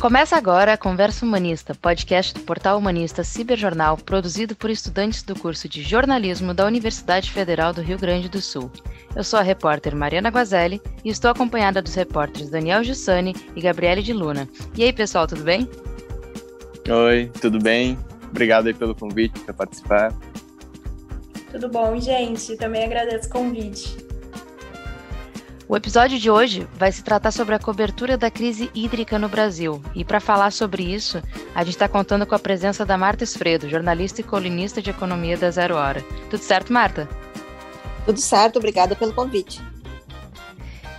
Começa agora a Conversa Humanista, podcast do portal humanista Ciberjornal, produzido por estudantes do curso de jornalismo da Universidade Federal do Rio Grande do Sul. Eu sou a repórter Mariana Guazelli e estou acompanhada dos repórteres Daniel Giussani e Gabriele de Luna. E aí, pessoal, tudo bem? Oi, tudo bem? Obrigado aí pelo convite para participar. Tudo bom, gente? Também agradeço o convite. O episódio de hoje vai se tratar sobre a cobertura da crise hídrica no Brasil. E para falar sobre isso, a gente está contando com a presença da Marta Esfredo, jornalista e colunista de economia da Zero Hora. Tudo certo, Marta? Tudo certo, obrigada pelo convite.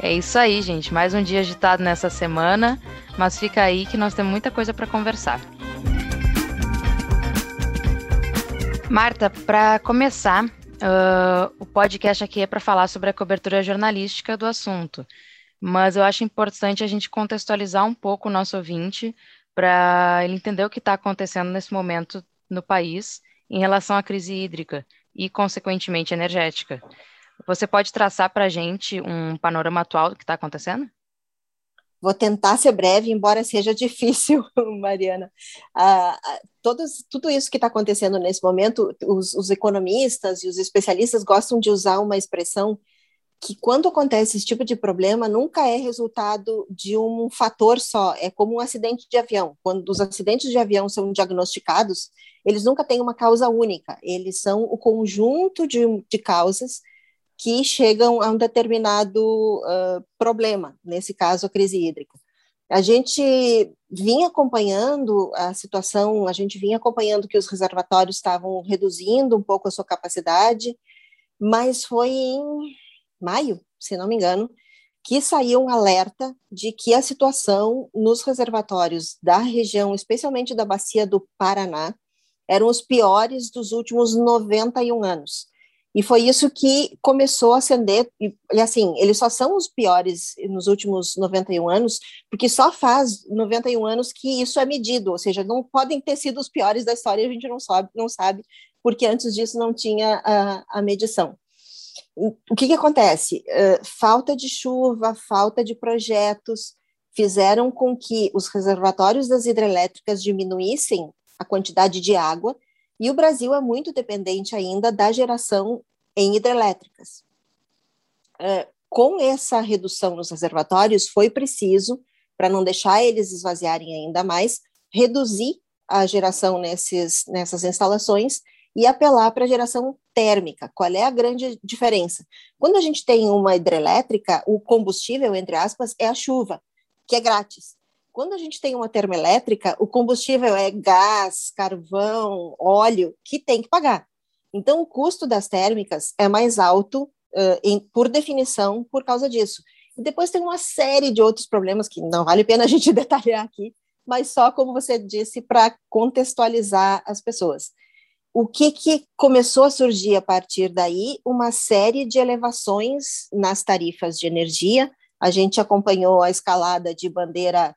É isso aí, gente. Mais um dia agitado nessa semana, mas fica aí que nós temos muita coisa para conversar. Marta, para começar, Uh, o podcast aqui é para falar sobre a cobertura jornalística do assunto, mas eu acho importante a gente contextualizar um pouco o nosso ouvinte para ele entender o que está acontecendo nesse momento no país em relação à crise hídrica e, consequentemente, energética. Você pode traçar para a gente um panorama atual do que está acontecendo? Vou tentar ser breve, embora seja difícil, Mariana. Ah, ah, todos, tudo isso que está acontecendo nesse momento, os, os, economistas e os especialistas gostam de usar uma expressão que, quando acontece esse tipo de problema, nunca é resultado de um fator só, é como um acidente de avião. Quando os acidentes de avião são diagnosticados, eles nunca têm uma causa única, eles são o conjunto de, de causas que chegam a um determinado uh, problema, nesse caso a crise hídrica. A gente vinha acompanhando a situação, a gente vinha acompanhando que os reservatórios estavam reduzindo um pouco a sua capacidade, mas foi em maio, se não me engano, que saiu um alerta de que a situação nos reservatórios da região, especialmente da bacia do Paraná, eram os piores dos últimos 91 anos. E foi isso que começou a acender, e, e, assim, eles só são os piores nos últimos 91 anos, porque só faz 91 anos que isso é medido, ou seja, não podem ter sido os piores da história, a gente não sabe, não sabe porque antes disso não tinha a, a medição. O que, que acontece? Uh, falta de chuva, falta de projetos, fizeram com que os reservatórios das hidrelétricas diminuíssem a quantidade de água e o Brasil é muito dependente ainda da geração em hidrelétricas. É, com essa redução nos reservatórios, foi preciso, para não deixar eles esvaziarem ainda mais, reduzir a geração nesses, nessas instalações e apelar para a geração térmica. Qual é a grande diferença? Quando a gente tem uma hidrelétrica, o combustível, entre aspas, é a chuva, que é grátis. Quando a gente tem uma termoelétrica, o combustível é gás, carvão, óleo, que tem que pagar. Então, o custo das térmicas é mais alto, uh, em, por definição, por causa disso. E depois tem uma série de outros problemas que não vale a pena a gente detalhar aqui, mas só, como você disse, para contextualizar as pessoas. O que, que começou a surgir a partir daí? Uma série de elevações nas tarifas de energia. A gente acompanhou a escalada de bandeira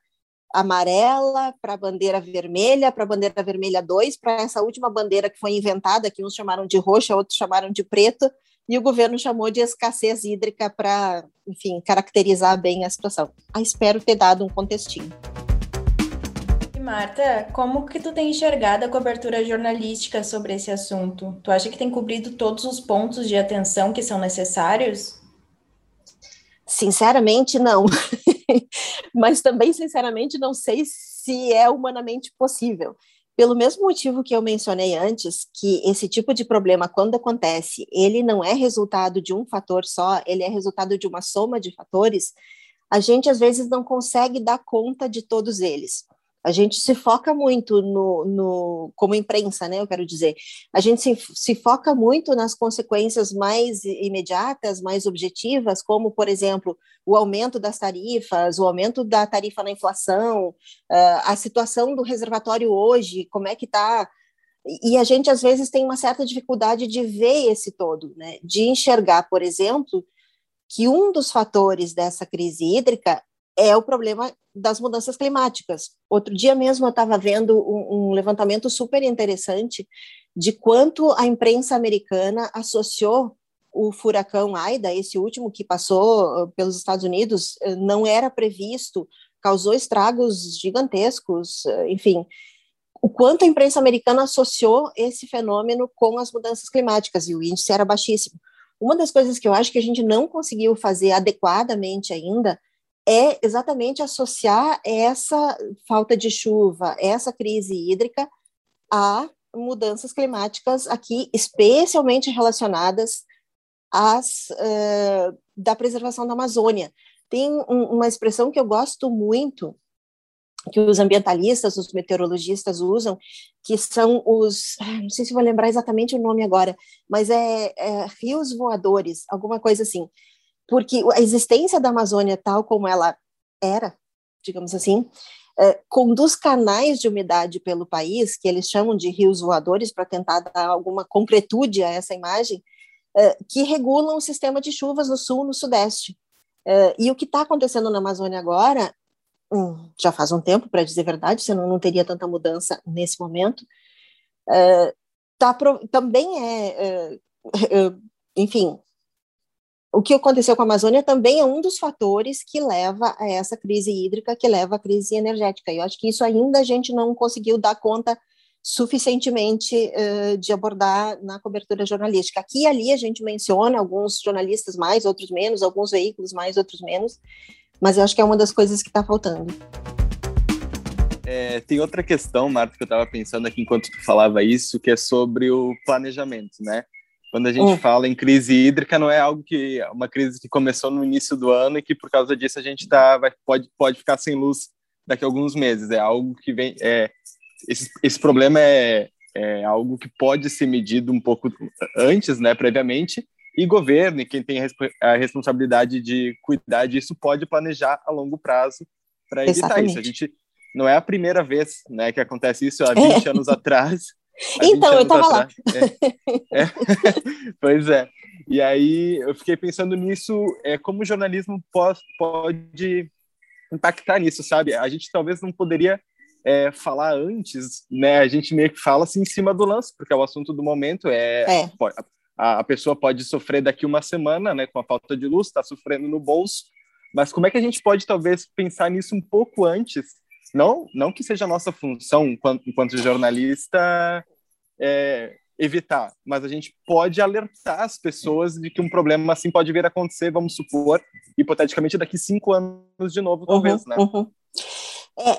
amarela para a bandeira vermelha, para a bandeira vermelha 2, para essa última bandeira que foi inventada, que uns chamaram de roxa, outros chamaram de preta, e o governo chamou de escassez hídrica para, enfim, caracterizar bem a situação. Ah, espero ter dado um contextinho. Marta, como que tu tem enxergado a cobertura jornalística sobre esse assunto? Tu acha que tem cobrido todos os pontos de atenção que são necessários? Sinceramente, não. Mas também, sinceramente, não sei se é humanamente possível. Pelo mesmo motivo que eu mencionei antes, que esse tipo de problema, quando acontece, ele não é resultado de um fator só, ele é resultado de uma soma de fatores, a gente às vezes não consegue dar conta de todos eles a gente se foca muito no, no, como imprensa, né? Eu quero dizer, a gente se, se foca muito nas consequências mais imediatas, mais objetivas, como, por exemplo, o aumento das tarifas, o aumento da tarifa na inflação, uh, a situação do reservatório hoje, como é que está. E a gente, às vezes, tem uma certa dificuldade de ver esse todo, né? De enxergar, por exemplo, que um dos fatores dessa crise hídrica é o problema das mudanças climáticas. Outro dia mesmo eu estava vendo um, um, levantamento super interessante de quanto a imprensa americana associou o furacão Aida, esse último que passou uh, pelos Estados Unidos, uh, não era previsto causou estragos gigantescos, enfim, o quanto a imprensa americana associou esse fenômeno com as mudanças climáticas, e o índice era baixíssimo. Uma das coisas que eu acho que a gente não conseguiu fazer adequadamente ainda é exatamente associar essa falta de chuva, essa crise hídrica, a mudanças climáticas aqui, especialmente relacionadas às uh, da preservação da Amazônia. Tem um, uma expressão que eu gosto muito, que os ambientalistas, os meteorologistas usam, que são os, não sei se vou lembrar exatamente o nome agora, mas é, é rios voadores, alguma coisa assim porque a existência da Amazônia tal como ela era, digamos assim, é, conduz canais de umidade pelo país, que eles chamam de rios voadores, para tentar dar alguma concretude a essa imagem, é, que regulam o sistema de chuvas no sul, no sudeste. É, e o que está acontecendo na Amazônia agora, hum, já faz um tempo, para dizer a verdade, senão não teria tanta mudança nesse momento, é, tá pro, também é, é, é enfim, o que aconteceu com a Amazônia também é um dos fatores que leva a essa crise hídrica, que leva à crise energética. E eu acho que isso ainda a gente não conseguiu dar conta suficientemente uh, de abordar na cobertura jornalística. Aqui e ali a gente menciona alguns jornalistas mais, outros menos, alguns veículos mais, outros menos, mas eu acho que é uma das coisas que está faltando. É, tem outra questão, Marta, que eu estava pensando aqui enquanto tu falava isso, que é sobre o planejamento, né? Quando a gente hum. fala em crise hídrica, não é algo que uma crise que começou no início do ano e que por causa disso a gente tá, vai, pode, pode ficar sem luz daqui a alguns meses. É algo que vem. É, esse, esse problema é, é algo que pode ser medido um pouco antes, né, previamente, e governo e quem tem a responsabilidade de cuidar disso pode planejar a longo prazo para evitar Exatamente. isso. A gente não é a primeira vez, né, que acontece isso há 20 é. anos atrás. Então, eu estava lá. É. É. pois é. E aí eu fiquei pensando nisso, é, como o jornalismo pode, pode impactar nisso, sabe? A gente talvez não poderia é, falar antes, né? A gente meio que fala assim em cima do lance, porque é o assunto do momento. É, é. a, a, pessoa pode sofrer daqui uma semana, né? Com a falta de luz, está sofrendo no bolso. Mas como é que a gente pode talvez pensar nisso um pouco antes não, não que seja a nossa função enquanto, enquanto jornalista é, evitar, mas a gente pode alertar as pessoas de que um problema assim pode vir a acontecer, vamos supor, hipoteticamente daqui cinco anos de novo, talvez, uhum, né? Uhum. É,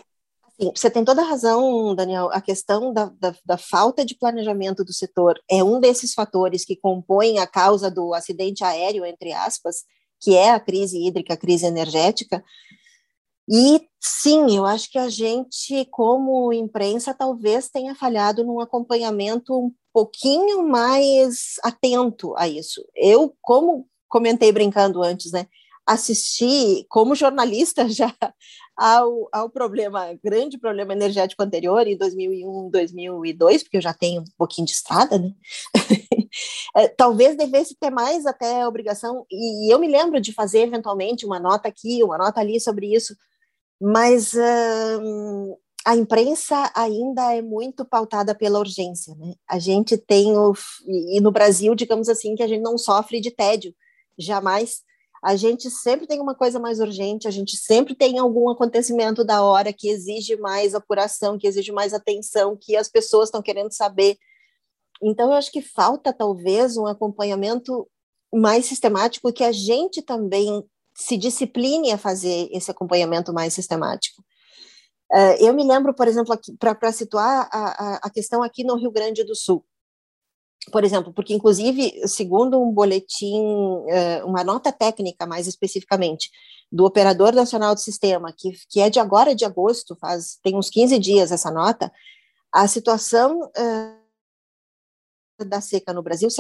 assim, você tem toda a razão, Daniel. A questão da, da, da, falta de planejamento do setor é um desses fatores que compõem a causa do acidente aéreo, entre aspas, que é a crise hídrica, a crise energética. E sim, eu acho que a gente, como imprensa, talvez tenha falhado num acompanhamento um pouquinho mais atento a isso. Eu, como comentei brincando antes, né, assisti como jornalista já ao, ao problema, grande problema energético anterior, em 2001, 2002, porque eu já tenho um pouquinho de estrada, né? é, talvez devesse ter mais até obrigação, e eu me lembro de fazer eventualmente uma nota aqui, uma nota ali sobre isso, mas a imprensa ainda é muito pautada pela urgência, né? A gente tem o e no Brasil, digamos assim, que a gente não sofre de tédio, jamais. A gente sempre tem uma coisa mais urgente, a gente sempre tem algum acontecimento da hora que exige mais apuração, que exige mais atenção, que as pessoas estão querendo saber. Então, eu acho que falta talvez um acompanhamento mais sistemático que a gente também se discipline a fazer esse acompanhamento mais sistemático. Uh, eu me lembro, por exemplo, para situar a, a, a, questão aqui no Rio Grande do Sul, por exemplo, porque inclusive, segundo um boletim, uh, uma nota técnica mais especificamente, do Operador Nacional do Sistema, que, que é de agora de agosto, faz tem uns 15 dias essa nota, a situação uh, da seca no Brasil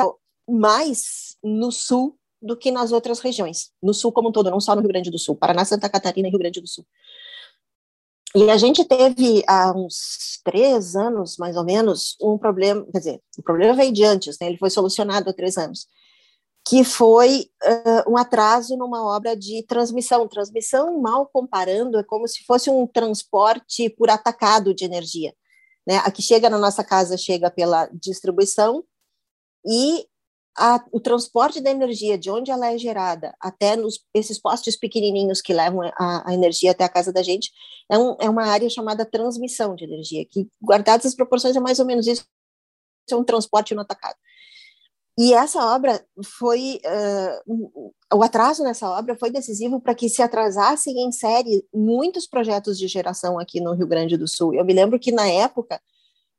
mais no sul do que nas outras regiões, no sul como um todo, não só no Rio Grande do Sul, Paraná, Santa Catarina e Rio Grande do Sul. E a gente teve há uns três anos, mais ou menos, um problema, quer dizer, o problema veio de antes, né? ele foi solucionado há três anos, que foi uh, um atraso numa obra de transmissão. Transmissão, mal comparando, é como se fosse um transporte por atacado de energia. Né? A que chega na nossa casa chega pela distribuição e a, o transporte da energia, de onde ela é gerada, até nos, esses postes pequenininhos que levam a, a energia até a casa da gente, é, um, é, uma área chamada transmissão de energia, que, guardadas as proporções, é mais ou menos isso, é um transporte no atacado. E essa obra foi, uh, o atraso nessa obra foi decisivo para que se atrasassem em série muitos projetos de geração aqui no Rio Grande do Sul. Eu me lembro que na época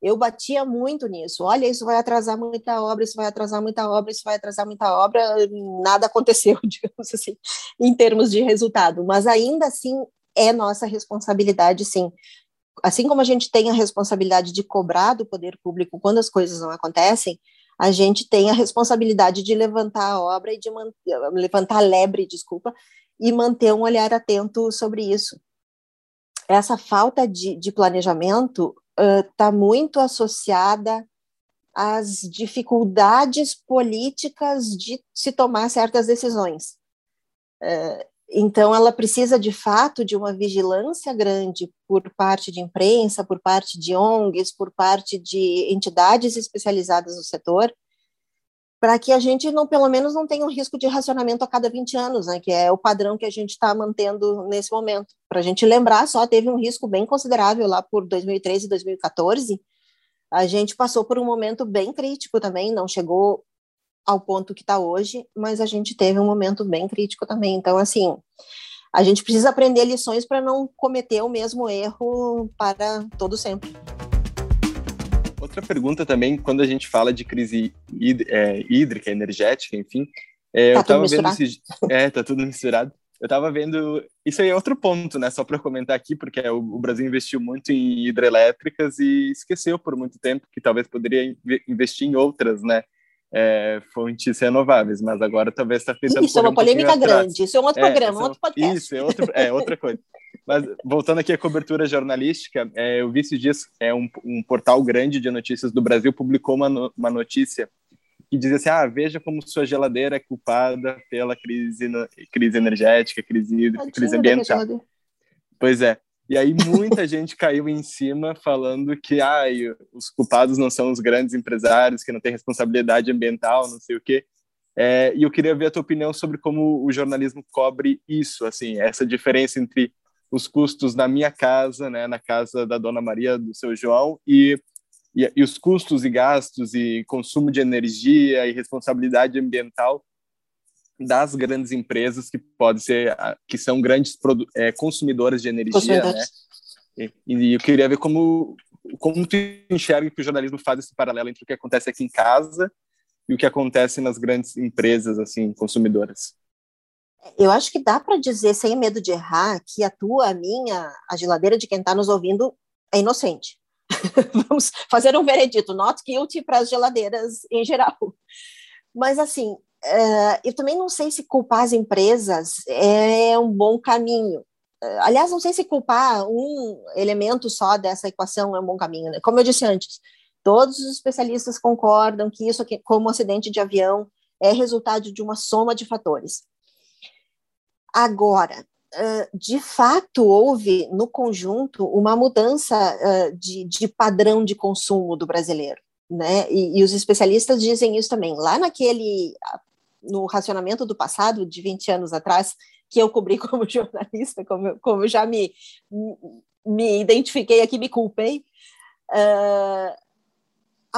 eu batia muito nisso. Olha, isso vai atrasar muita obra, isso vai atrasar muita obra, isso vai atrasar muita obra. Nada aconteceu, digamos assim, em termos de resultado. Mas ainda assim é nossa responsabilidade, sim. Assim como a gente tem a responsabilidade de cobrar do poder público quando as coisas não acontecem, a gente tem a responsabilidade de levantar a obra e de levantar a lebre, desculpa, e manter um olhar atento sobre isso. Essa falta de, de planejamento está uh, muito associada às dificuldades políticas de se tomar certas decisões. Uh, então, ela precisa, de fato, de uma vigilância grande por parte de imprensa, por parte de ONGs, por parte de entidades especializadas no setor, para que a gente, não, pelo menos, não tenha um risco de racionamento a cada 20 anos, né, que é o padrão que a gente está mantendo nesse momento. Para a gente lembrar, só teve um risco bem considerável lá por 2013 e 2014, a gente passou por um momento bem crítico também, não chegou ao ponto que está hoje, mas a gente teve um momento bem crítico também. Então, assim, a gente precisa aprender lições para não cometer o mesmo erro para todo sempre. Outra pergunta também, quando a gente fala de crise é, hídrica, energética, enfim, é, tá eu estava vendo esse, é, tá tudo misturado. Eu estava vendo, isso aí é outro ponto, né? Só para comentar aqui, porque o, o, Brasil investiu muito em hidrelétricas e esqueceu por muito tempo que talvez poderia investir em outras, né? é, fontes renováveis, mas agora talvez está feita Isso é uma polêmica um grande, isso é um outro é, programa, um outro podcast. Isso, é, outro, é outra coisa. Mas voltando aqui à cobertura jornalística, é, eu vi esses dias é, um, um, portal grande de notícias do Brasil publicou uma, no, uma notícia que dizia assim: ah, veja como sua geladeira é culpada pela crise, crise energética, crise hídrica, crise ambiental. Pois é. E aí muita gente caiu em cima falando que ah, os culpados não são os grandes empresários, que não têm responsabilidade ambiental, não sei o quê. É, e eu queria ver a tua opinião sobre como o jornalismo cobre isso, assim, essa diferença entre os custos na minha casa, né, na casa da Dona Maria, do seu João, e, e, e os custos e gastos e consumo de energia e responsabilidade ambiental das grandes empresas que pode ser que são grandes é, consumidoras de energia, né? E, e, eu queria ver como como tu enxerga que o jornalismo faz esse paralelo entre o que acontece aqui em casa e o que acontece nas grandes empresas assim consumidoras. Eu acho que dá para dizer sem medo de errar que a tua, a minha, a geladeira de quem está nos ouvindo é inocente. Vamos fazer um veredito, not guilty para as geladeiras em geral. Mas assim, Uh, eu também não sei se culpar as empresas é um bom caminho. Uh, aliás, não sei se culpar um elemento só dessa equação é um bom caminho. Né? Como eu disse antes, todos os especialistas concordam que isso, como acidente de avião, é resultado de uma soma de fatores. Agora, de fato, houve no conjunto uma mudança de, de padrão de consumo do brasileiro. Né? E, e, os especialistas dizem isso também. Lá naquele no racionamento do passado, de 20 anos atrás, que eu cobri como jornalista, como, como já me, me identifiquei aqui, me culpei, uh,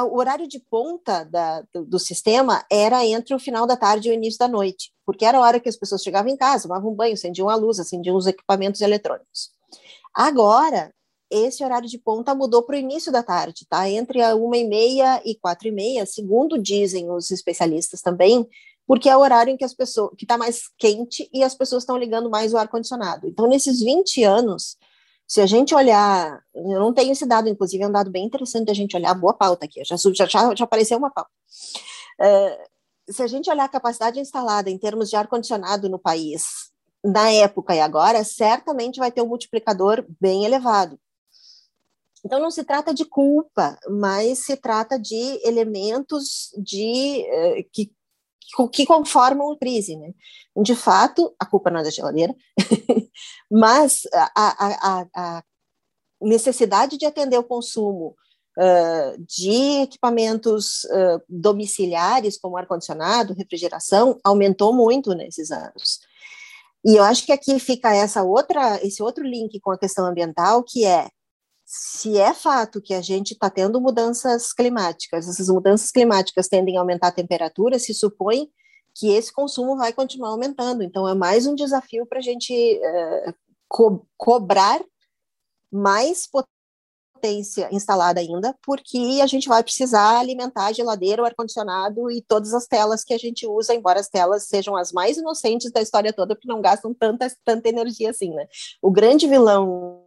o horário de ponta da, do, do, sistema era entre o final da tarde e o início da noite, porque era a hora que as pessoas chegavam em casa, tomavam banho, acendiam a luz, acendiam os equipamentos eletrônicos. Agora, esse horário de ponta mudou para o início da tarde, tá? Entre a uma e meia e quatro e meia, segundo dizem os especialistas também, porque é o horário em que as pessoas que está mais quente e as pessoas estão ligando mais o ar condicionado. Então, nesses 20 anos, se a gente olhar, eu não tenho esse dado, inclusive é um dado bem interessante a gente olhar, boa pauta aqui, já, já, já apareceu uma pauta. É, se a gente olhar a capacidade instalada em termos de ar condicionado no país, na época e agora, certamente vai ter um multiplicador bem elevado. Então não se trata de culpa, mas se trata de elementos de uh, que que conformam a crise. Né? De fato, a culpa não é da geladeira, mas a, a, a, necessidade de atender o consumo uh, de equipamentos uh, domiciliares, como ar-condicionado, refrigeração, aumentou muito nesses anos. E eu acho que aqui fica essa outra, esse outro link com a questão ambiental, que é se é fato que a gente está tendo mudanças climáticas, essas mudanças climáticas tendem a aumentar a temperatura, se supõe que esse consumo vai continuar aumentando. Então, é mais um desafio para a gente uh, co cobrar mais potência instalada ainda, porque a gente vai precisar alimentar a geladeira, o ar-condicionado e todas as telas que a gente usa, embora as telas sejam as mais inocentes da história toda, porque não gastam tanta, tanta energia assim, né? O grande vilão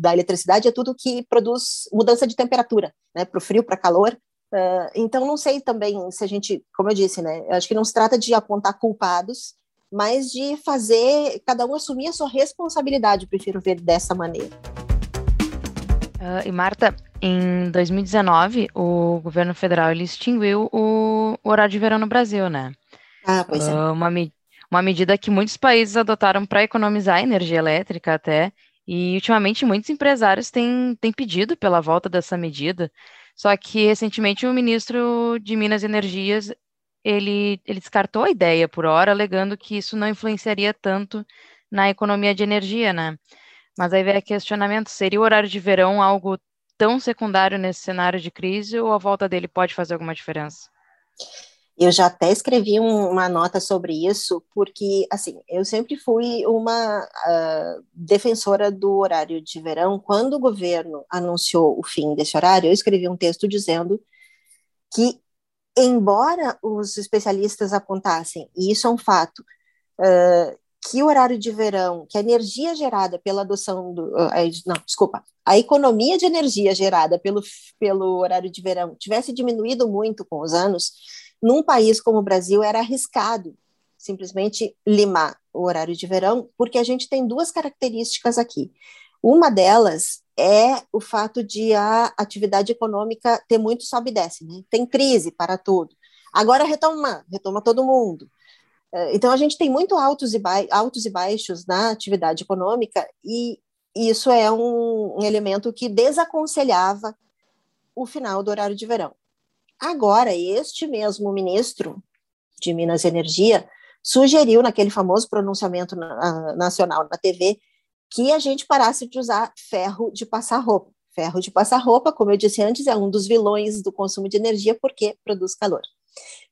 da eletricidade é tudo que produz mudança de temperatura, né? Para o frio, para calor. Uh, então, não sei também se a gente, como eu disse, né? Acho que não se trata de apontar culpados, mas de fazer cada um assumir a sua responsabilidade. Prefiro ver dessa maneira. Uh, e Marta, em 2019, o governo federal ele extinguiu o, o horário de verão no Brasil, né? Ah, pois é. Uh, uma, uma medida que muitos países adotaram para economizar energia elétrica até, e ultimamente muitos empresários têm, têm pedido pela volta dessa medida. Só que recentemente o ministro de Minas e Energias ele, ele descartou a ideia por hora, alegando que isso não influenciaria tanto na economia de energia, né? Mas aí vem questionamento: seria o horário de verão algo tão secundário nesse cenário de crise ou a volta dele pode fazer alguma diferença? Eu já até escrevi um, uma nota sobre isso, porque, assim, eu sempre fui uma uh, defensora do horário de verão. Quando o governo anunciou o fim desse horário, eu escrevi um texto dizendo que, embora os especialistas apontassem, e isso é um fato, uh, que o horário de verão, que a energia gerada pela adoção do. Uh, não, desculpa, a economia de energia gerada pelo, pelo horário de verão tivesse diminuído muito com os anos num país como o Brasil, era arriscado simplesmente limar o horário de verão, porque a gente tem duas características aqui. Uma delas é o fato de a atividade econômica ter muito sobe e desce, né? tem crise para tudo. Agora retoma, retoma todo mundo. É, então a gente tem muito altos e, altos e baixos na atividade econômica e isso é um, um elemento que desaconselhava o final do horário de verão. Agora, este mesmo ministro de Minas e Energia sugeriu, naquele famoso pronunciamento na, nacional na TV, que a gente parasse de usar ferro de passar roupa. Ferro de passar roupa, como eu disse antes, é um dos vilões do consumo de energia porque produz calor.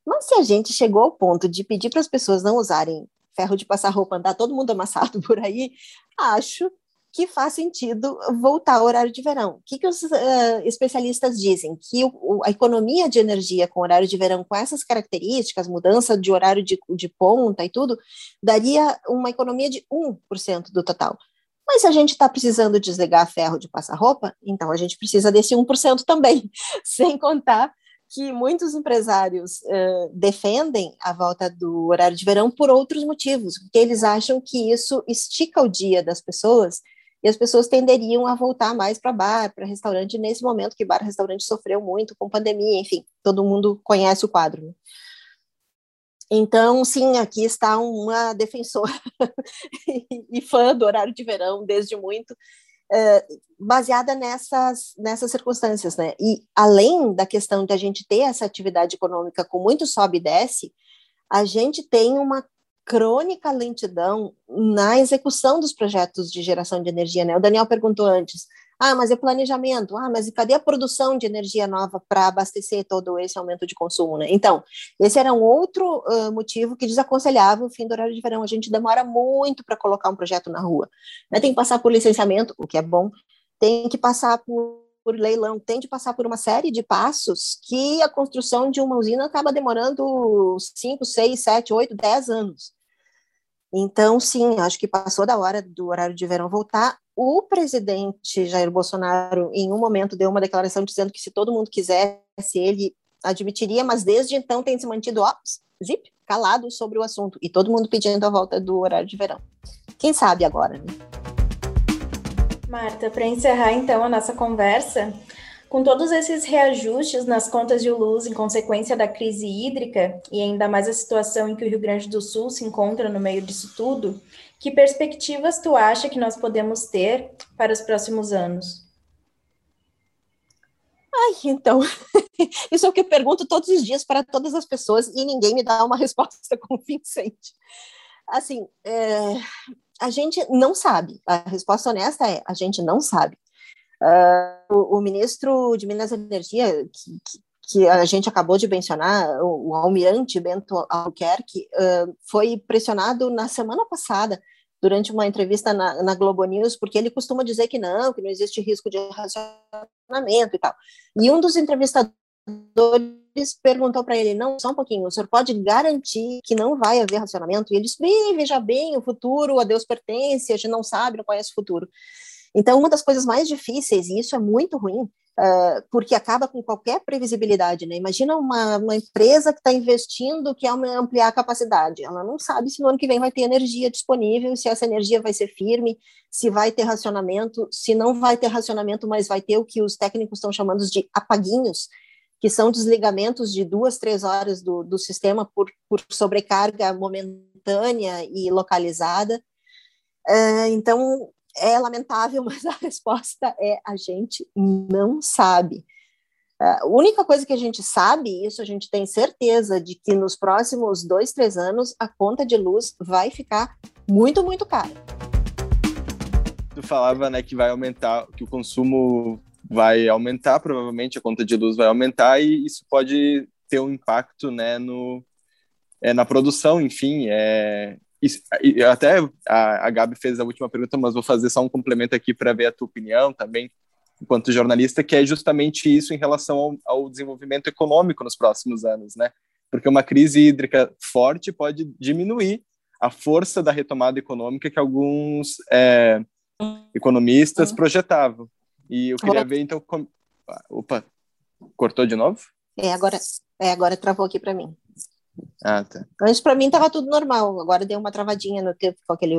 Mas se a gente chegou ao ponto de pedir para as pessoas não usarem ferro de passar roupa, andar todo mundo amassado por aí, acho que faz sentido voltar ao horário de verão. O que, que os uh, especialistas dizem? Que o, a economia de energia com horário de verão, com essas características, mudança de horário de, de ponta e tudo, daria uma economia de 1% do total. Mas se a gente está precisando desligar ferro de passar roupa, então a gente precisa desse 1% também, sem contar que muitos empresários uh, defendem a volta do horário de verão por outros motivos, porque eles acham que isso estica o dia das pessoas e as pessoas tenderiam a voltar mais para bar, para restaurante, nesse momento que bar restaurante sofreu muito com pandemia, enfim, todo mundo conhece o quadro. Né? Então, sim, aqui está uma defensora e fã do horário de verão desde muito, é, baseada nessas, nessas circunstâncias, né? E além da questão de a gente ter essa atividade econômica com muito sobe e desce, a gente tem uma crônica lentidão na execução dos projetos de geração de energia. Né? O Daniel perguntou antes, ah, mas é planejamento, ah, mas e cadê a produção de energia nova para abastecer todo esse aumento de consumo? Né? Então, esse era um outro uh, motivo que desaconselhava o fim do horário de verão. A gente demora muito para colocar um projeto na rua. Né? Tem que passar por licenciamento, o que é bom, tem que passar por por leilão, tem de passar por uma série de passos que a construção de uma usina acaba demorando 5, 6, 7, 8, 10 anos. Então, sim, acho que passou da hora do horário de verão voltar. O presidente Jair Bolsonaro, em um momento, deu uma declaração dizendo que se todo mundo quisesse, ele admitiria, mas desde então tem se mantido, ó, zip, calado sobre o assunto, e todo mundo pedindo a volta do horário de verão. Quem sabe agora, né? Marta, para encerrar então a nossa conversa, com todos esses reajustes nas contas de luz em consequência da crise hídrica e ainda mais a situação em que o Rio Grande do Sul se encontra no meio disso tudo, que perspectivas tu acha que nós podemos ter para os próximos anos? Ai, então, isso é o que eu pergunto todos os dias para todas as pessoas e ninguém me dá uma resposta convincente. Assim, é, a gente não sabe. A resposta honesta é: a gente não sabe. Uh, o, o, ministro de Minas e Energia, que, que, a gente acabou de mencionar, o, o almirante Bento Albuquerque, uh, foi pressionado na semana passada durante uma entrevista na, na, Globo News, porque ele costuma dizer que não, que não existe risco de racionamento e tal. E um dos entrevistadores perguntou para ele, não, só um pouquinho, o senhor pode garantir que não vai haver racionamento? E ele disse, bem, veja bem, o futuro a Deus pertence, a gente não sabe, não conhece o futuro. Então, uma das coisas mais difíceis, e isso é muito ruim, Uh, porque acaba com qualquer previsibilidade, né? Imagina uma, uma empresa que está investindo, quer ampliar a capacidade, ela não sabe se no ano que vem vai ter energia disponível, se essa energia vai ser firme, se vai ter racionamento, se não vai ter racionamento, mas vai ter o que os técnicos estão chamando de apaguinhos, que são desligamentos de duas, três horas do, do sistema por, por sobrecarga momentânea e localizada. Uh, então, é lamentável, mas a resposta é a gente não sabe. A única coisa que a gente sabe, isso a gente tem certeza de que nos próximos dois, três anos a conta de luz vai ficar muito, muito cara. Tu falava, né, que vai aumentar, que o consumo vai aumentar, provavelmente a conta de luz vai aumentar e isso pode ter um impacto, né, no é, na produção, enfim, é, e, até a, a Gabi fez a última pergunta, mas vou fazer só um complemento aqui para ver a tua opinião também, enquanto jornalista, que é justamente isso em relação ao, ao desenvolvimento econômico nos próximos anos, né? Porque uma crise hídrica forte pode diminuir a força da retomada econômica que alguns é, economistas uhum. projetavam. E eu queria ver, então. Com... Opa, cortou de novo? É, agora, é, agora travou aqui para mim. Ah, tá. Antes para mim tava tudo normal, agora deu uma travadinha no tempo com aquele.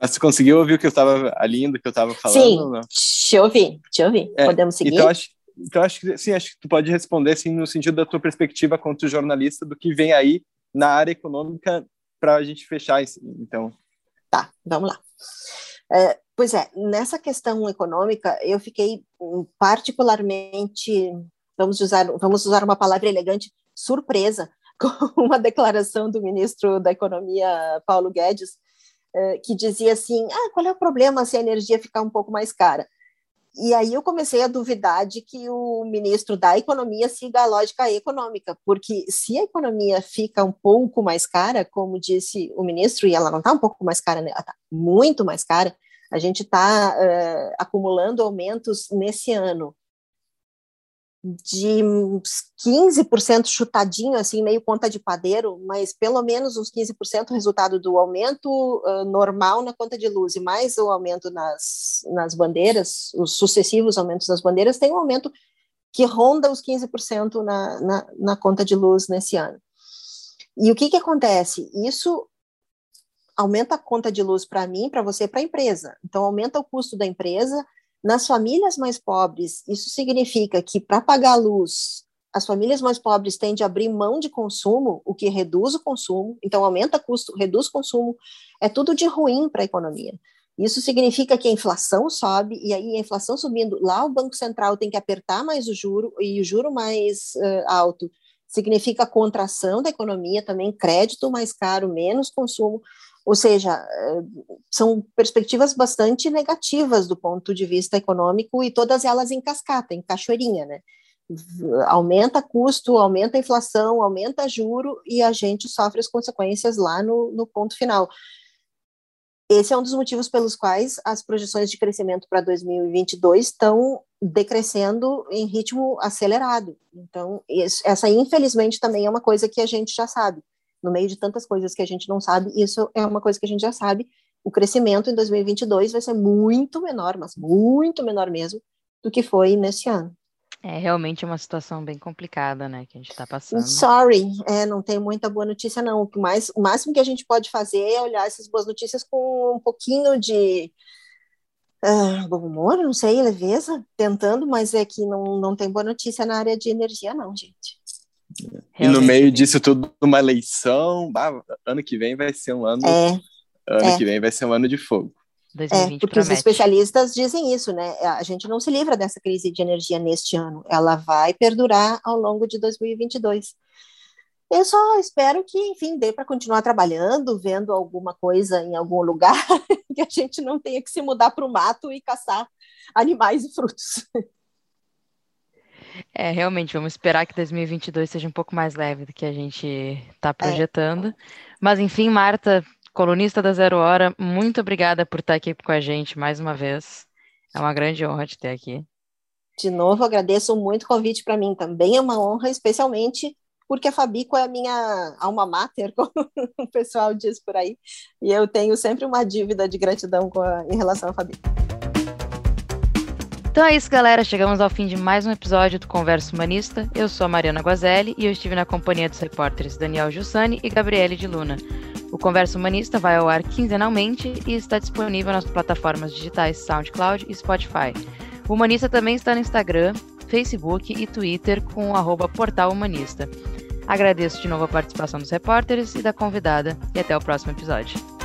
Mas você conseguiu ouvir o que eu estava ali, do que eu estava falando? Sim, te ouvi, te ouvi. É, Podemos seguir? Então acho, então acho que sim, acho que tu pode responder assim no sentido da tua perspectiva quanto jornalista do que vem aí na área econômica para a gente fechar isso. Então. Tá, vamos lá. É, pois é, nessa questão econômica eu fiquei particularmente, vamos usar, vamos usar uma palavra elegante, surpresa com uma declaração do ministro da Economia, Paulo Guedes, eh, que dizia assim: ah, qual é o problema se a energia ficar um pouco mais cara? E aí eu comecei a duvidar de que o ministro da Economia siga a lógica econômica, porque se a economia fica um pouco mais cara, como disse o ministro, e ela não está um pouco mais cara, né? ela está muito mais cara, a gente está uh, eh, acumulando aumentos nesse ano de uns 15% chutadinho, assim, meio conta de padeiro, mas pelo menos uns 15% resultado do aumento uh, normal na conta de luz e mais o aumento nas, nas bandeiras, os sucessivos aumentos das bandeiras, tem um aumento que ronda os 15% na, na, na conta de luz nesse ano. E o que, que acontece? Isso aumenta a conta de luz para mim, para você, para a empresa. Então, aumenta o custo da empresa, nas famílias mais pobres, isso significa que para pagar a luz, as famílias mais pobres tendem a abrir mão de consumo, o que reduz o consumo, então aumenta custo, reduz consumo, é tudo de ruim para a economia. Isso significa que a inflação sobe, e aí a inflação subindo, lá o Banco Central tem que apertar mais o juro, e o juro mais uh, alto significa contração da economia, também crédito mais caro, menos consumo. Ou seja, eh, são perspectivas bastante negativas do ponto de vista econômico e todas elas em cascata, em cachoeirinha, né? Aumenta custo, aumenta inflação, aumenta juro e a gente sofre as consequências lá no, no ponto final. Esse é um dos motivos pelos quais as projeções de crescimento para 2022 estão decrescendo em ritmo acelerado. Então, essa infelizmente também é uma coisa que a gente já sabe no meio de tantas coisas que a gente não sabe, isso é uma coisa que a gente já sabe. O crescimento em 2022 vai ser muito menor, mas muito menor mesmo, do que foi nesse ano. É realmente uma situação bem complicada, né, que a gente está passando. Sorry, é, não tem muita boa notícia, não. O, mais, o máximo que a gente pode fazer é olhar essas boas notícias com um pouquinho de uh, bom humor, não sei, leveza, tentando, mas é que não, não tem boa notícia na área de energia, não, gente. E no meio disso tudo, uma eleição. Bah, ano que vem vai ser um ano. É, ano é. que vem vai ser um ano de fogo. 2020 é, porque promete. os especialistas dizem isso, né? A gente não se livra dessa crise de energia neste ano, ela vai perdurar ao longo de 2022. Eu só espero que, enfim, dê para continuar trabalhando, vendo alguma coisa em algum lugar, que a gente não tenha que se mudar para o mato e caçar animais e frutos. É, realmente, vamos esperar que 2022 seja um pouco mais leve do que a gente está projetando. É. Mas, enfim, Marta, colunista da Zero Hora, muito obrigada por estar aqui com a gente mais uma vez. É uma grande honra te ter aqui. De novo, agradeço muito o convite para mim. Também é uma honra, especialmente porque a Fabico é a minha alma mater, como o pessoal diz por aí. E eu tenho sempre uma dívida de gratidão a, em relação à Fabico. Então é isso, galera. Chegamos ao fim de mais um episódio do Converso Humanista. Eu sou a Mariana Guazelli e eu estive na companhia dos repórteres Daniel Giussani e Gabriele de Luna. O Converso Humanista vai ao ar quinzenalmente e está disponível nas plataformas digitais SoundCloud e Spotify. O Humanista também está no Instagram, Facebook e Twitter com o Portal Humanista. Agradeço de novo a participação dos repórteres e da convidada e até o próximo episódio.